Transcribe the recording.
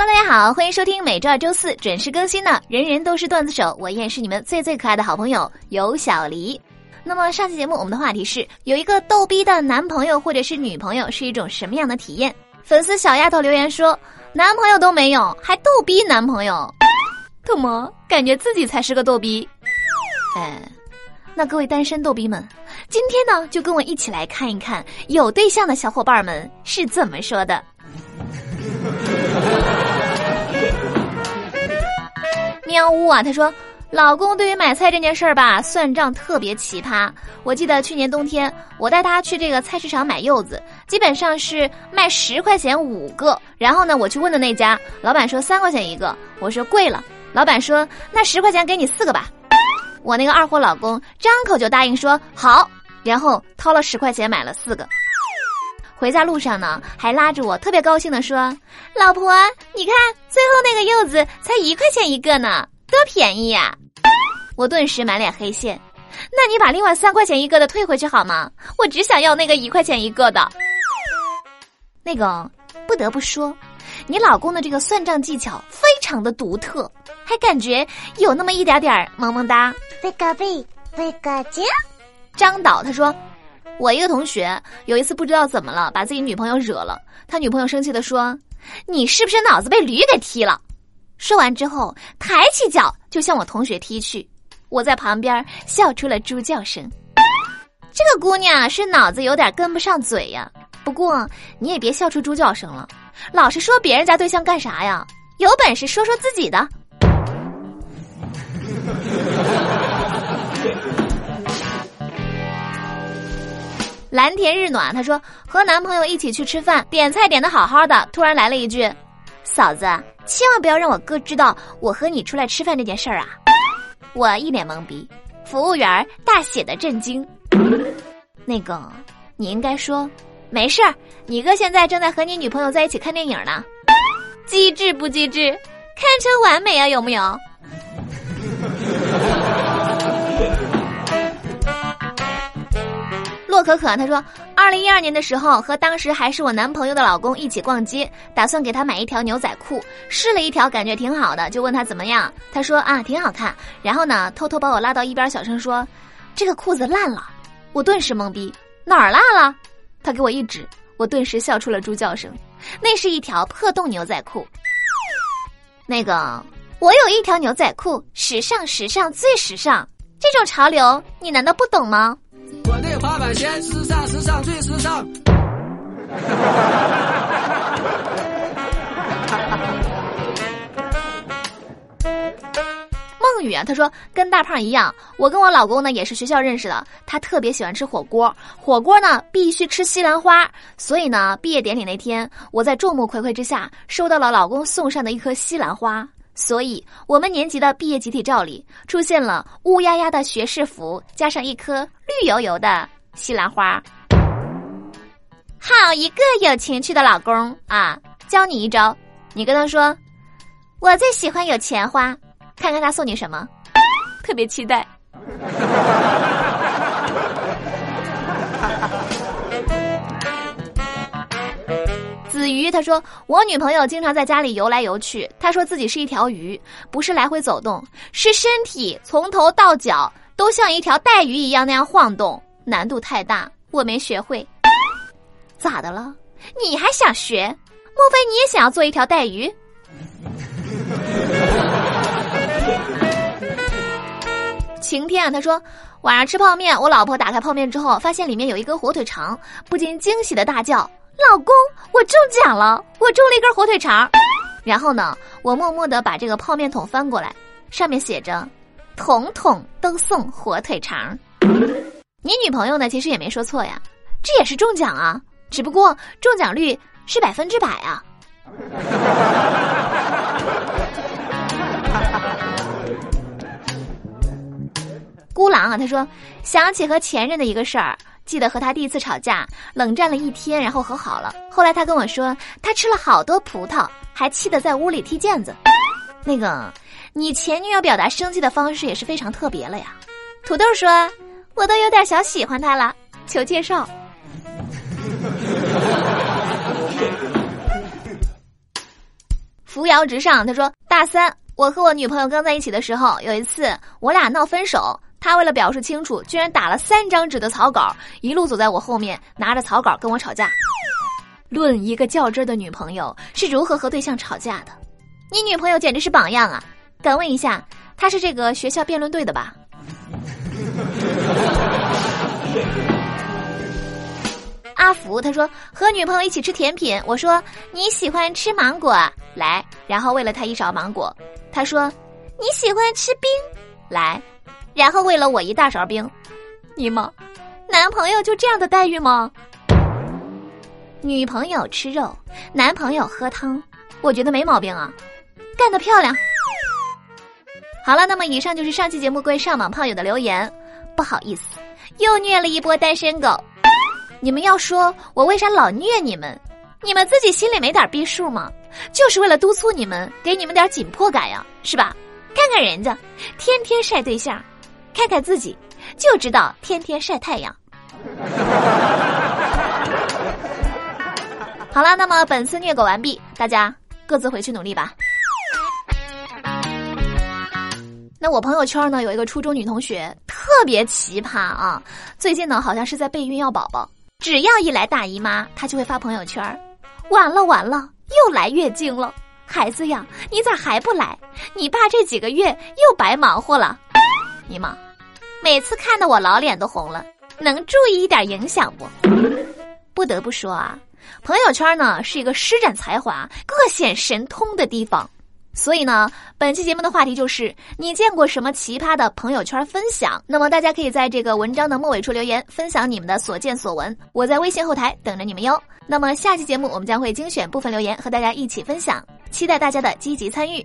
Hello，大家好，欢迎收听每周二、周四准时更新的《人人都是段子手》，我依然是你们最最可爱的好朋友尤小黎。那么上期节目我们的话题是，有一个逗逼的男朋友或者是女朋友是一种什么样的体验？粉丝小丫头留言说，男朋友都没有，还逗逼男朋友，怎么感觉自己才是个逗逼？哎，那各位单身逗逼们，今天呢就跟我一起来看一看有对象的小伙伴们是怎么说的。喵呜啊！他说，老公对于买菜这件事儿吧，算账特别奇葩。我记得去年冬天，我带他去这个菜市场买柚子，基本上是卖十块钱五个。然后呢，我去问的那家老板说三块钱一个，我说贵了。老板说那十块钱给你四个吧。我那个二货老公张口就答应说好，然后掏了十块钱买了四个。回家路上呢，还拉着我，特别高兴的说：“老婆，你看最后那个柚子才一块钱一个呢，多便宜呀！”我顿时满脸黑线。那你把另外三块钱一个的退回去好吗？我只想要那个一块钱一个的。那个不得不说，你老公的这个算账技巧非常的独特，还感觉有那么一点点萌萌哒。贝个贝，贝个姐。张导他说。我一个同学有一次不知道怎么了，把自己女朋友惹了。他女朋友生气的说：“你是不是脑子被驴给踢了？”说完之后，抬起脚就向我同学踢去。我在旁边笑出了猪叫声。这个姑娘是脑子有点跟不上嘴呀。不过你也别笑出猪叫声了，老是说别人家对象干啥呀？有本事说说自己的。蓝田日暖，他说和男朋友一起去吃饭，点菜点的好好的，突然来了一句：“嫂子，千万不要让我哥知道我和你出来吃饭这件事儿啊！”我一脸懵逼，服务员大写的震惊。那个，你应该说没事儿，你哥现在正在和你女朋友在一起看电影呢。机智不机智？堪称完美啊，有木有？可可他说，二零一二年的时候和当时还是我男朋友的老公一起逛街，打算给他买一条牛仔裤，试了一条，感觉挺好的，就问他怎么样。他说啊，挺好看。然后呢，偷偷把我拉到一边，小声说，这个裤子烂了。我顿时懵逼，哪儿烂了？他给我一指，我顿时笑出了猪叫声。那是一条破洞牛仔裤。那个，我有一条牛仔裤，时尚时尚最时尚，这种潮流你难道不懂吗？我的滑板鞋时尚时尚最时尚。梦雨啊，他说跟大胖一样，我跟我老公呢也是学校认识的。他特别喜欢吃火锅，火锅呢必须吃西兰花，所以呢毕业典礼那天，我在众目睽睽之下收到了老公送上的一颗西兰花。所以，我们年级的毕业集体照里出现了乌压压的学士服，加上一颗绿油油的西兰花。好一个有情趣的老公啊！教你一招，你跟他说：“我最喜欢有钱花，看看他送你什么。”特别期待。鱼，他说我女朋友经常在家里游来游去。她说自己是一条鱼，不是来回走动，是身体从头到脚都像一条带鱼一样那样晃动，难度太大，我没学会。咋的了？你还想学？莫非你也想要做一条带鱼？晴天啊，他说晚上吃泡面，我老婆打开泡面之后，发现里面有一根火腿肠，不禁惊喜的大叫。老公，我中奖了！我中了一根火腿肠。然后呢，我默默的把这个泡面桶翻过来，上面写着“桶桶都送火腿肠”。你女朋友呢？其实也没说错呀，这也是中奖啊，只不过中奖率是百分之百啊。孤狼啊，他说想起和前任的一个事儿。记得和他第一次吵架，冷战了一天，然后和好了。后来他跟我说，他吃了好多葡萄，还气得在屋里踢毽子。那个，你前女友表达生气的方式也是非常特别了呀。土豆说，我都有点小喜欢他了，求介绍。扶摇直上。他说：“大三，我和我女朋友刚在一起的时候，有一次我俩闹分手，他为了表示清楚，居然打了三张纸的草稿，一路走在我后面，拿着草稿跟我吵架。论一个较真的女朋友是如何和对象吵架的，你女朋友简直是榜样啊！敢问一下，她是这个学校辩论队的吧？”阿福他说和女朋友一起吃甜品，我说你喜欢吃芒果，来，然后喂了他一勺芒果。他说你喜欢吃冰，来，然后喂了我一大勺冰。你吗？男朋友就这样的待遇吗？女朋友吃肉，男朋友喝汤，我觉得没毛病啊，干得漂亮。好了，那么以上就是上期节目各位上网炮友的留言，不好意思，又虐了一波单身狗。你们要说我为啥老虐你们？你们自己心里没点逼数吗？就是为了督促你们，给你们点紧迫感呀，是吧？看看人家，天天晒对象，看看自己，就知道天天晒太阳。好了，那么本次虐狗完毕，大家各自回去努力吧。那我朋友圈呢有一个初中女同学特别奇葩啊，最近呢好像是在备孕要宝宝。只要一来大姨妈，她就会发朋友圈完了完了，又来月经了，孩子呀，你咋还不来？你爸这几个月又白忙活了。你妈，每次看到我老脸都红了，能注意一点影响不？不得不说啊，朋友圈呢是一个施展才华、各显神通的地方。所以呢，本期节目的话题就是你见过什么奇葩的朋友圈分享？那么大家可以在这个文章的末尾处留言，分享你们的所见所闻。我在微信后台等着你们哟。那么下期节目我们将会精选部分留言和大家一起分享，期待大家的积极参与。